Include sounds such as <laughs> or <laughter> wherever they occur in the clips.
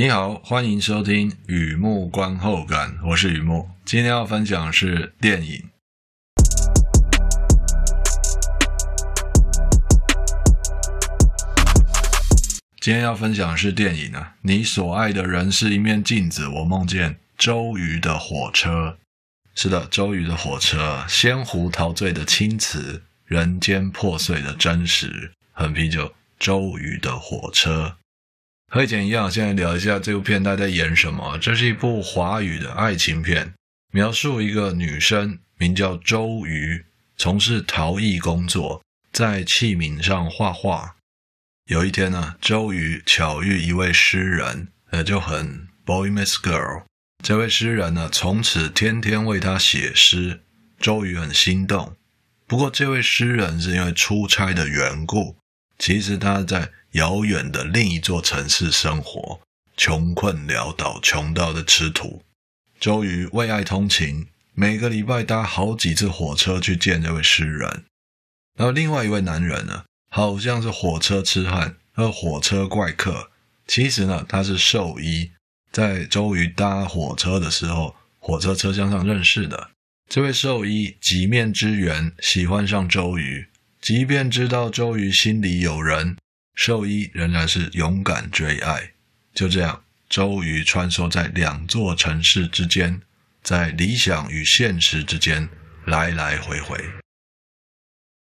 你好，欢迎收听雨木观后感，我是雨木。今天要分享的是电影。今天要分享的是电影啊，你所爱的人是一面镜子。我梦见周瑜的火车。是的，周瑜的火车，仙湖陶醉的青瓷，人间破碎的真实。很啤酒，周瑜的火车。和以前一样，现在聊一下这部片，大家在演什么？这是一部华语的爱情片，描述一个女生名叫周瑜，从事陶艺工作，在器皿上画画。有一天呢，周瑜巧遇一位诗人，呃，就很 boy meets girl。这位诗人呢，从此天天为她写诗，周瑜很心动。不过，这位诗人是因为出差的缘故，其实他在。遥远的另一座城市生活，穷困潦倒，穷到的吃土。周瑜为爱通勤，每个礼拜搭好几次火车去见这位诗人。然后另外一位男人呢，好像是火车痴汉和火车怪客。其实呢，他是兽医，在周瑜搭火车的时候，火车车厢上认识的。这位兽医几面之缘，喜欢上周瑜，即便知道周瑜心里有人。兽医仍然是勇敢追爱，就这样，周瑜穿梭在两座城市之间，在理想与现实之间来来回回。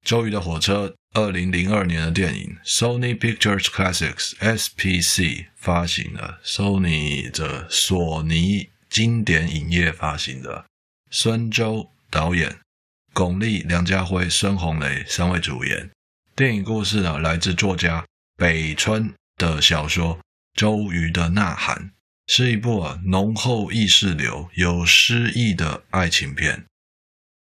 周瑜的火车，二零零二年的电影，Sony Pictures Classics（SPC） 发行的，Sony 的索尼经典影业发行的，孙周导演，巩俐、梁家辉、孙红雷三位主演。电影故事呢，来自作家。北村的小说《周瑜的呐喊》是一部啊浓厚意识流、有诗意的爱情片。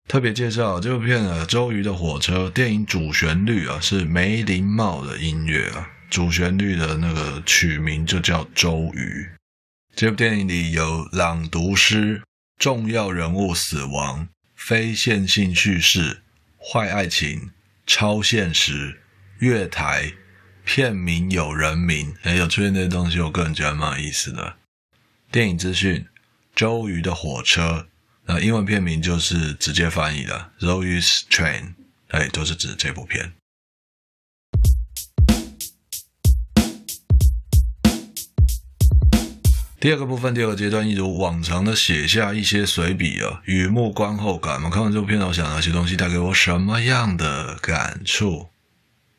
特别介绍这部片啊，《周瑜的火车》电影主旋律啊是梅林茂的音乐啊，主旋律的那个曲名就叫《周瑜》。这部电影里有朗读诗、重要人物死亡、非线性叙事、坏爱情、超现实、月台。片名有人名，哎，有出现这些东西，我个人觉得蛮有意思的。电影资讯：周瑜的火车，那英文片名就是直接翻译的 z o e s Train，哎，都是指这部片。第二个部分，第二个阶段，一如往常的写下一些随笔啊，雨木观后感我。看完这部片，我想哪些东西带给我什么样的感触？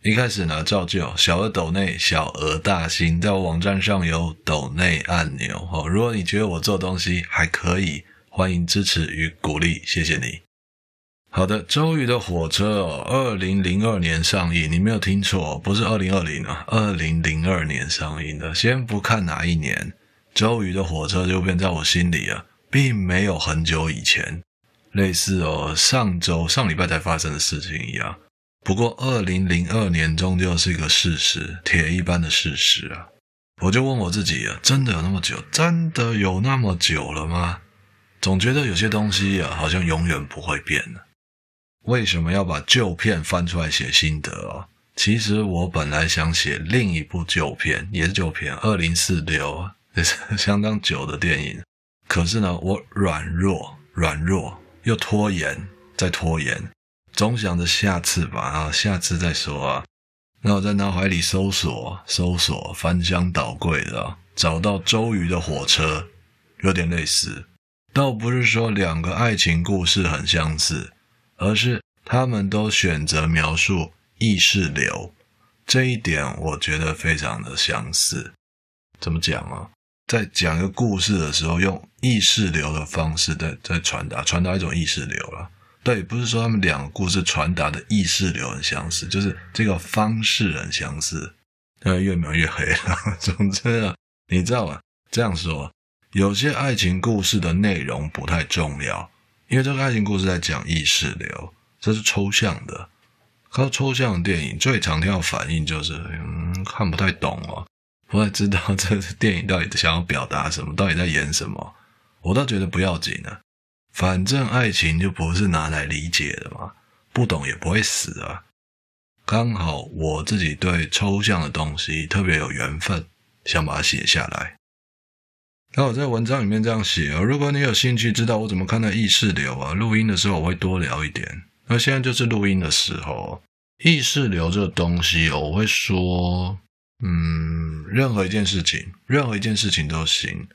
一开始呢，照旧，小额抖内，小额大新，在我网站上有抖内按钮哦。如果你觉得我做东西还可以，欢迎支持与鼓励，谢谢你。好的，周瑜的火车哦，二零零二年上映，你没有听错，不是二零二零啊，二零零二年上映的。先不看哪一年，周瑜的火车就变在我心里啊，并没有很久以前，类似哦，上周上礼拜才发生的事情一样。不过，二零零二年终究是一个事实，铁一般的事实啊！我就问我自己啊，真的有那么久？真的有那么久了吗？总觉得有些东西啊，好像永远不会变呢。为什么要把旧片翻出来写心得啊？其实我本来想写另一部旧片，也是旧片，二零四六，也 <laughs> 是相当久的电影。可是呢，我软弱，软弱又拖延，再拖延。总想着下次吧，啊，下次再说啊。那我在脑海里搜索、搜索、翻箱倒柜的，找到周瑜的火车，有点类似。倒不是说两个爱情故事很相似，而是他们都选择描述意识流，这一点我觉得非常的相似。怎么讲啊？在讲一个故事的时候，用意识流的方式在在传达，传达一种意识流了。对，不是说他们两个故事传达的意识流很相似，就是这个方式很相似。呃，越描越黑了。总之啊，你知道吗？这样说，有些爱情故事的内容不太重要，因为这个爱情故事在讲意识流，这是抽象的。靠抽象的电影最常听到反应就是，嗯，看不太懂哦，不太知道这电影到底想要表达什么，到底在演什么。我倒觉得不要紧呢。反正爱情就不是拿来理解的嘛，不懂也不会死啊。刚好我自己对抽象的东西特别有缘分，想把它写下来。那我在文章里面这样写哦，如果你有兴趣知道我怎么看待意识流啊，录音的时候我会多聊一点。那现在就是录音的时候，意识流这个东西，我会说，嗯，任何一件事情，任何一件事情都行。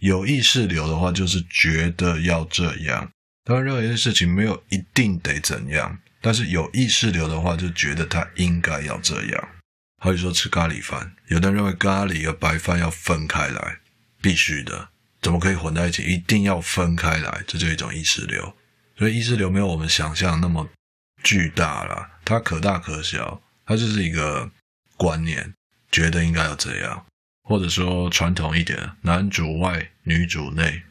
有意识流的话，就是觉得要这样。当然，任何一件事情没有一定得怎样，但是有意识流的话，就觉得它应该要这样。好比说吃咖喱饭，有的人认为咖喱和白饭要分开来。必须的，怎么可以混在一起？一定要分开来，这就是一种意识流。所以意识流没有我们想象那么巨大了，它可大可小，它就是一个观念，觉得应该要这样，或者说传统一点，男主外女主内，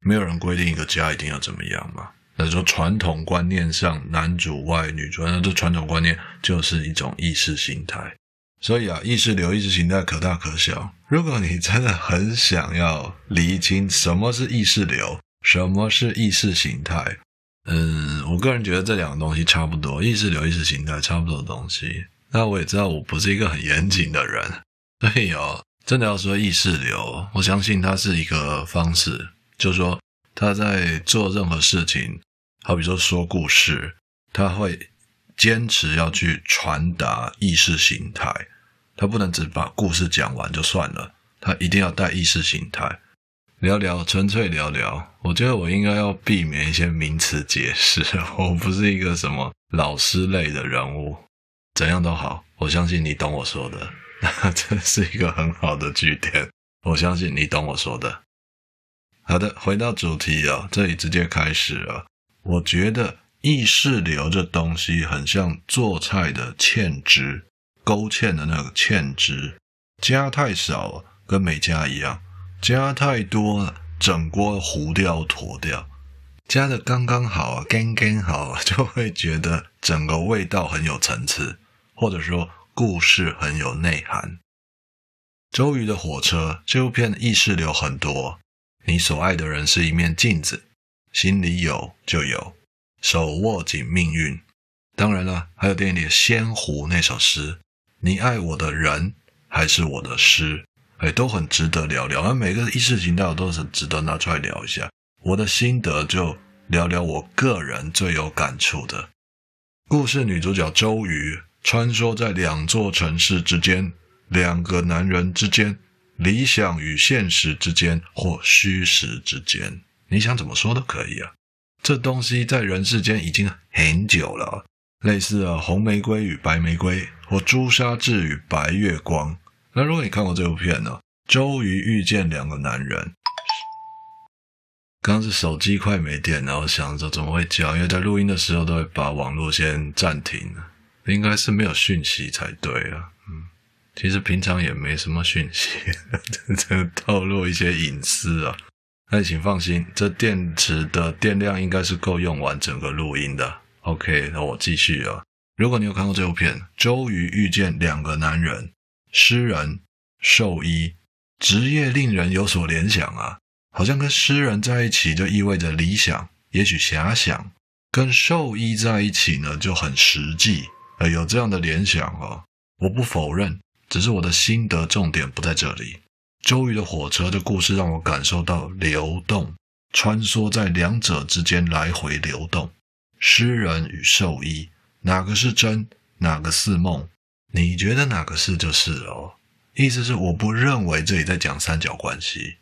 没有人规定一个家一定要怎么样嘛。那说传统观念上男主外女主，那这传统观念就是一种意识形态。所以啊，意识流、意识形态可大可小。如果你真的很想要厘清什么是意识流，什么是意识形态，嗯，我个人觉得这两个东西差不多，意识流、意识形态差不多的东西。那我也知道我不是一个很严谨的人，所以哦，真的要说意识流，我相信它是一个方式，就是说他在做任何事情，好比说说故事，他会。坚持要去传达意识形态，他不能只把故事讲完就算了，他一定要带意识形态。聊聊，纯粹聊聊。我觉得我应该要避免一些名词解释，<laughs> 我不是一个什么老师类的人物。怎样都好，我相信你懂我说的。<laughs> 那这是一个很好的句点，我相信你懂我说的。好的，回到主题啊，这里直接开始了。我觉得。意识流这东西很像做菜的芡汁，勾芡的那个芡汁，加太少跟没加一样，加太多了整锅糊掉坨掉，加的刚刚好啊，刚刚好啊，<laughs> 就会觉得整个味道很有层次，或者说故事很有内涵。周瑜的火车这部片的意识流很多，你所爱的人是一面镜子，心里有就有。手握紧命运，当然了，还有电影里的《仙湖》那首诗，你爱我的人还是我的诗，哎，都很值得聊聊。而每个意识形态我都是值得拿出来聊一下。我的心得就聊聊我个人最有感触的故事。女主角周瑜穿梭在两座城市之间，两个男人之间，理想与现实之间，或虚实之间，你想怎么说都可以啊。这东西在人世间已经很久了，类似啊红玫瑰与白玫瑰，或朱砂痣与白月光。那如果你看过这部片呢，周瑜遇见两个男人。刚刚是手机快没电，然后想着怎么会叫，因为在录音的时候都会把网络先暂停，应该是没有讯息才对啊。嗯，其实平常也没什么讯息，<laughs> 这透露一些隐私啊。那请放心，这电池的电量应该是够用完整个录音的。OK，那我继续啊。如果你有看过这部片，周瑜遇见两个男人，诗人、兽医，职业令人有所联想啊，好像跟诗人在一起就意味着理想，也许遐想；跟兽医在一起呢就很实际，呃，有这样的联想啊。我不否认，只是我的心得重点不在这里。周瑜的火车的故事让我感受到流动，穿梭在两者之间来回流动。诗人与兽医，哪个是真，哪个是梦？你觉得哪个是就是哦。意思是我不认为这里在讲三角关系。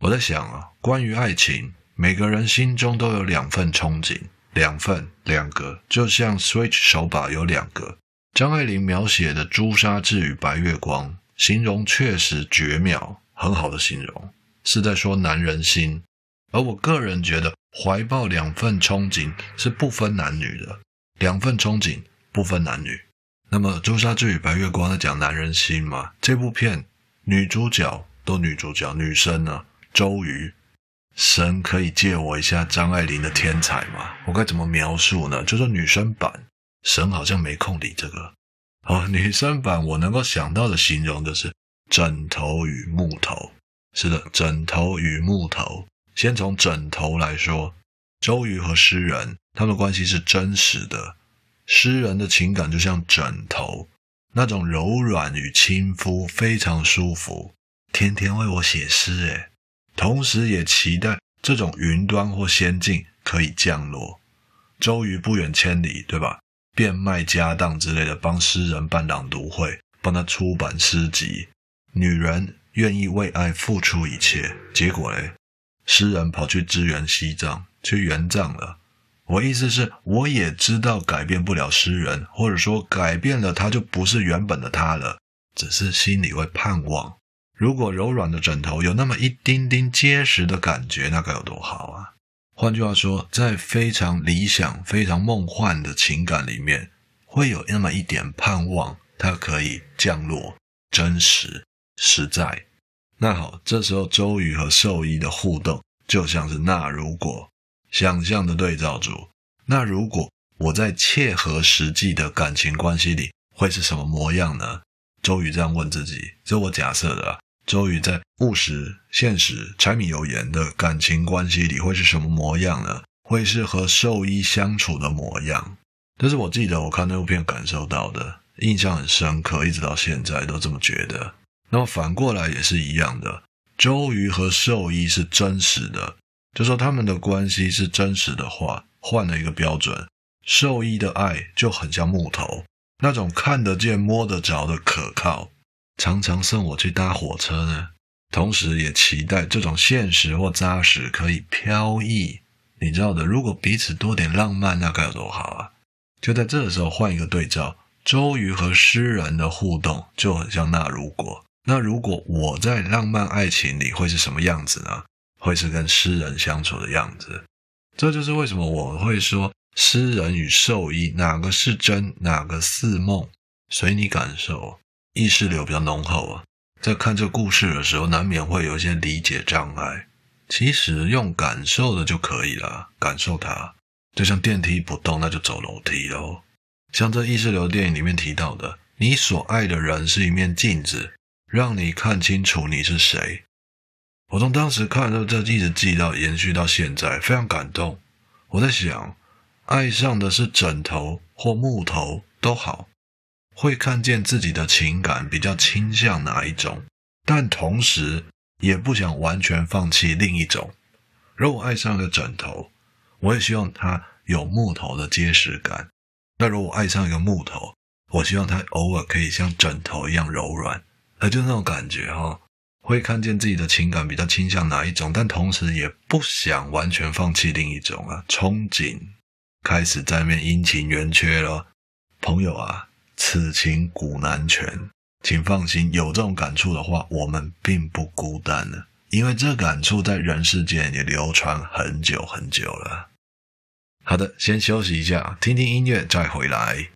我在想啊，关于爱情，每个人心中都有两份憧憬，两份，两个，就像 Switch 手把有两个。张爱玲描写的朱砂痣与白月光。形容确实绝妙，很好的形容，是在说男人心。而我个人觉得，怀抱两份憧憬是不分男女的，两份憧憬不分男女。那么《朱砂痣与白月光》在讲男人心嘛？这部片女主角都女主角，女生呢？周瑜，神可以借我一下张爱玲的天才吗？我该怎么描述呢？就说女生版，神好像没空理这个。哦，女生版我能够想到的形容就是枕头与木头。是的，枕头与木头。先从枕头来说，周瑜和诗人他们关系是真实的。诗人的情感就像枕头，那种柔软与亲肤，非常舒服。天天为我写诗，诶，同时也期待这种云端或仙境可以降落。周瑜不远千里，对吧？变卖家当之类的，帮诗人办朗读会，帮他出版诗集。女人愿意为爱付出一切，结果嘞，诗人跑去支援西藏，去援藏了。我意思是，我也知道改变不了诗人，或者说改变了他就不是原本的他了，只是心里会盼望。如果柔软的枕头有那么一丁丁结实的感觉，那该有多好啊！换句话说，在非常理想、非常梦幻的情感里面，会有那么一点盼望，它可以降落、真实、实在。那好，这时候周瑜和兽医的互动就像是那如果想象的对照组。那如果我在切合实际的感情关系里，会是什么模样呢？周瑜这样问自己，这我假设的啊。周瑜在务实、现实、柴米油盐的感情关系里会是什么模样呢？会是和兽医相处的模样。这是我记得我看那部片感受到的，印象很深刻，一直到现在都这么觉得。那么反过来也是一样的，周瑜和兽医是真实的，就说他们的关系是真实的话，换了一个标准，兽医的爱就很像木头，那种看得见、摸得着的可靠。常常送我去搭火车呢，同时也期待这种现实或扎实可以飘逸。你知道的，如果彼此多点浪漫，那该有多好啊！就在这时候换一个对照，周瑜和诗人的互动就很像那如果。那如果我在浪漫爱情里会是什么样子呢？会是跟诗人相处的样子。这就是为什么我会说诗人与兽医哪个是真，哪个似梦，随你感受。意识流比较浓厚啊，在看这故事的时候，难免会有一些理解障碍。其实用感受的就可以了，感受它，就像电梯不动，那就走楼梯喽。像这意识流电影里面提到的，你所爱的人是一面镜子，让你看清楚你是谁。我从当时看到这，一直记到延续到现在，非常感动。我在想，爱上的是枕头或木头都好。会看见自己的情感比较倾向哪一种，但同时也不想完全放弃另一种。如果爱上一个枕头，我也希望它有木头的结实感。那如果爱上一个木头，我希望它偶尔可以像枕头一样柔软。那就那种感觉哈，会看见自己的情感比较倾向哪一种，但同时也不想完全放弃另一种啊。憧憬开始在面阴晴圆缺了，朋友啊。此情古难全，请放心，有这种感触的话，我们并不孤单呢，因为这感触在人世间也流传很久很久了。好的，先休息一下，听听音乐，再回来。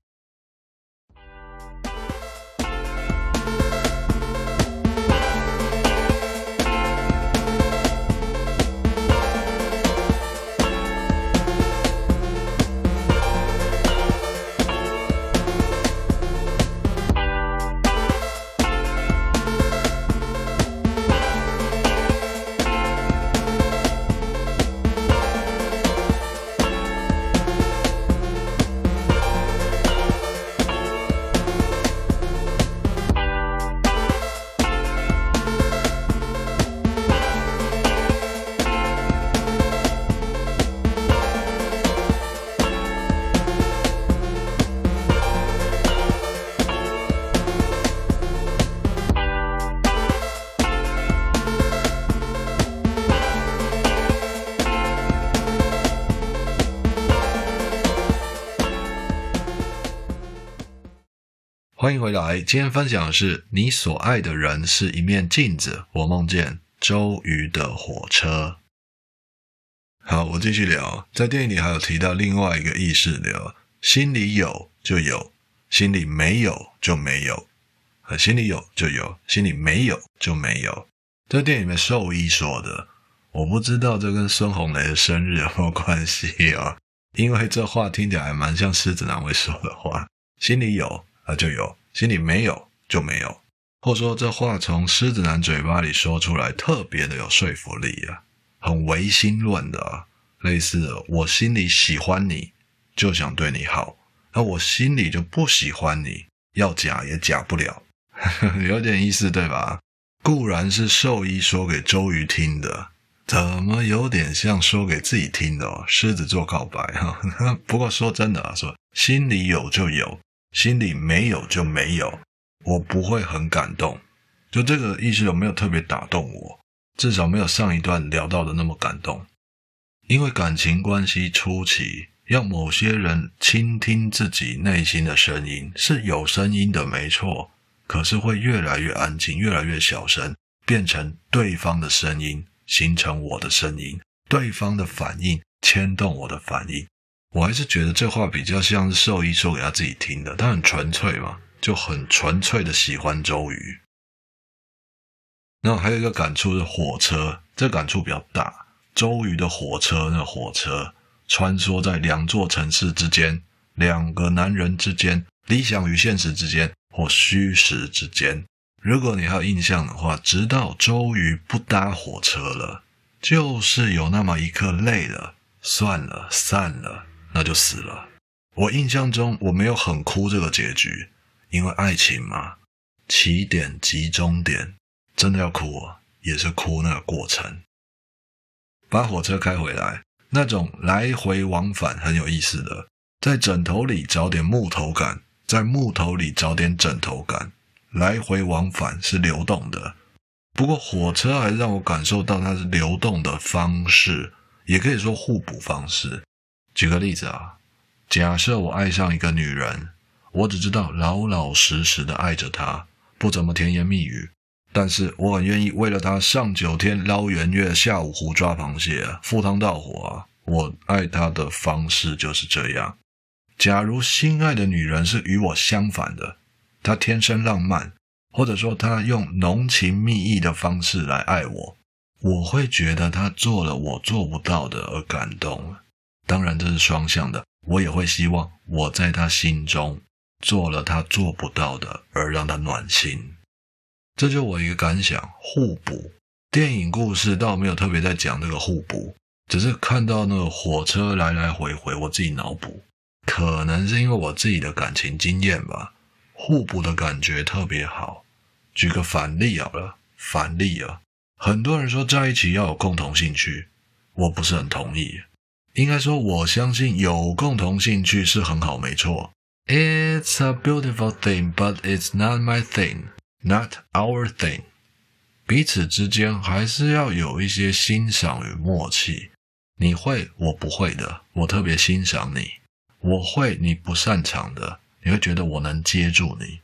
欢迎回来，今天分享的是你所爱的人是一面镜子。我梦见周瑜的火车。好，我继续聊。在电影里还有提到另外一个意识流：心里有就有，心里没有就没有；心里有就有，心里没有就没有。这电影里面兽医说的，我不知道这跟孙红雷的生日有没有关系啊？因为这话听起来还蛮像狮子男会说的话：心里有。啊，就有，心里没有就没有，或者说这话从狮子男嘴巴里说出来，特别的有说服力啊，很唯心论的啊，类似的，我心里喜欢你，就想对你好，那我心里就不喜欢你，要假也假不了，<laughs> 有点意思对吧？固然是兽医说给周瑜听的，怎么有点像说给自己听的哦？狮子座告白哈。<laughs> 不过说真的啊，说心里有就有，心里没有就没有，我不会很感动。就这个意思有没有特别打动我？至少没有上一段聊到的那么感动。因为感情关系初期，要某些人倾听自己内心的声音，是有声音的，没错。可是会越来越安静，越来越小声，变成对方的声音。形成我的声音，对方的反应牵动我的反应，我还是觉得这话比较像是兽医说给他自己听的，他很纯粹嘛，就很纯粹的喜欢周瑜。那还有一个感触是火车，这感触比较大。周瑜的火车，那火车穿梭在两座城市之间，两个男人之间，理想与现实之间，或虚实之间。如果你还有印象的话，直到周瑜不搭火车了，就是有那么一刻累了，算了，散了，那就死了。我印象中我没有很哭这个结局，因为爱情嘛，起点即终点，真的要哭，也是哭那个过程。把火车开回来，那种来回往返很有意思的，在枕头里找点木头感，在木头里找点枕头感。来回往返是流动的，不过火车还让我感受到它是流动的方式，也可以说互补方式。举个例子啊，假设我爱上一个女人，我只知道老老实实的爱着她，不怎么甜言蜜语，但是我很愿意为了她上九天捞圆月，下五湖抓螃蟹，赴汤蹈火啊！我爱她的方式就是这样。假如心爱的女人是与我相反的。她天生浪漫，或者说她用浓情蜜意的方式来爱我，我会觉得她做了我做不到的而感动。当然这是双向的，我也会希望我在他心中做了他做不到的而让他暖心。这就我一个感想：互补。电影故事倒没有特别在讲这个互补，只是看到那个火车来来回回，我自己脑补。可能是因为我自己的感情经验吧。互补的感觉特别好。举个反例好了，反例啊，很多人说在一起要有共同兴趣，我不是很同意。应该说，我相信有共同兴趣是很好，没错。It's a beautiful thing, but it's not my thing, not our thing。彼此之间还是要有一些欣赏与默契。你会，我不会的，我特别欣赏你；我会，你不擅长的。你会觉得我能接住你，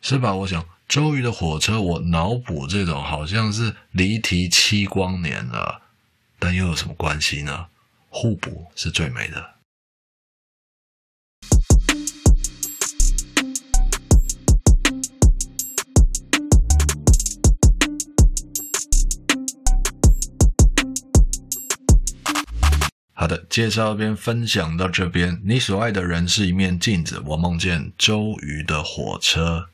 是吧？我想周瑜的火车，我脑补这种好像是离题七光年了，但又有什么关系呢？互补是最美的。好的，介绍边分享到这边。你所爱的人是一面镜子，我梦见周瑜的火车。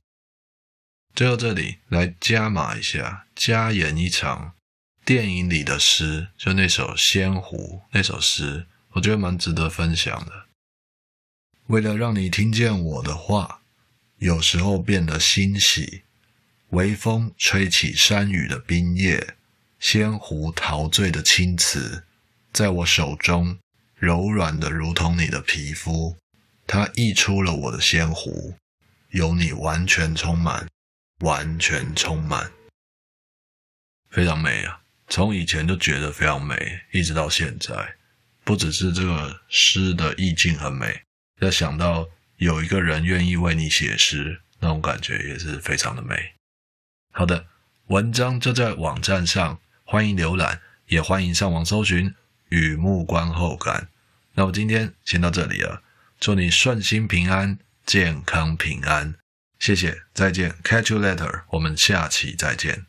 最后这里来加码一下，加演一场电影里的诗，就那首《仙湖》那首诗，我觉得蛮值得分享的。为了让你听见我的话，有时候变得欣喜。微风吹起山雨的冰叶，仙湖陶醉的青瓷。在我手中，柔软的如同你的皮肤，它溢出了我的仙湖，有你完全充满，完全充满，非常美啊！从以前就觉得非常美，一直到现在，不只是这个诗的意境很美，要想到有一个人愿意为你写诗，那种感觉也是非常的美。好的，文章就在网站上，欢迎浏览，也欢迎上网搜寻。雨幕观后感，那我今天先到这里了。祝你顺心平安，健康平安，谢谢，再见，Catch you later，我们下期再见。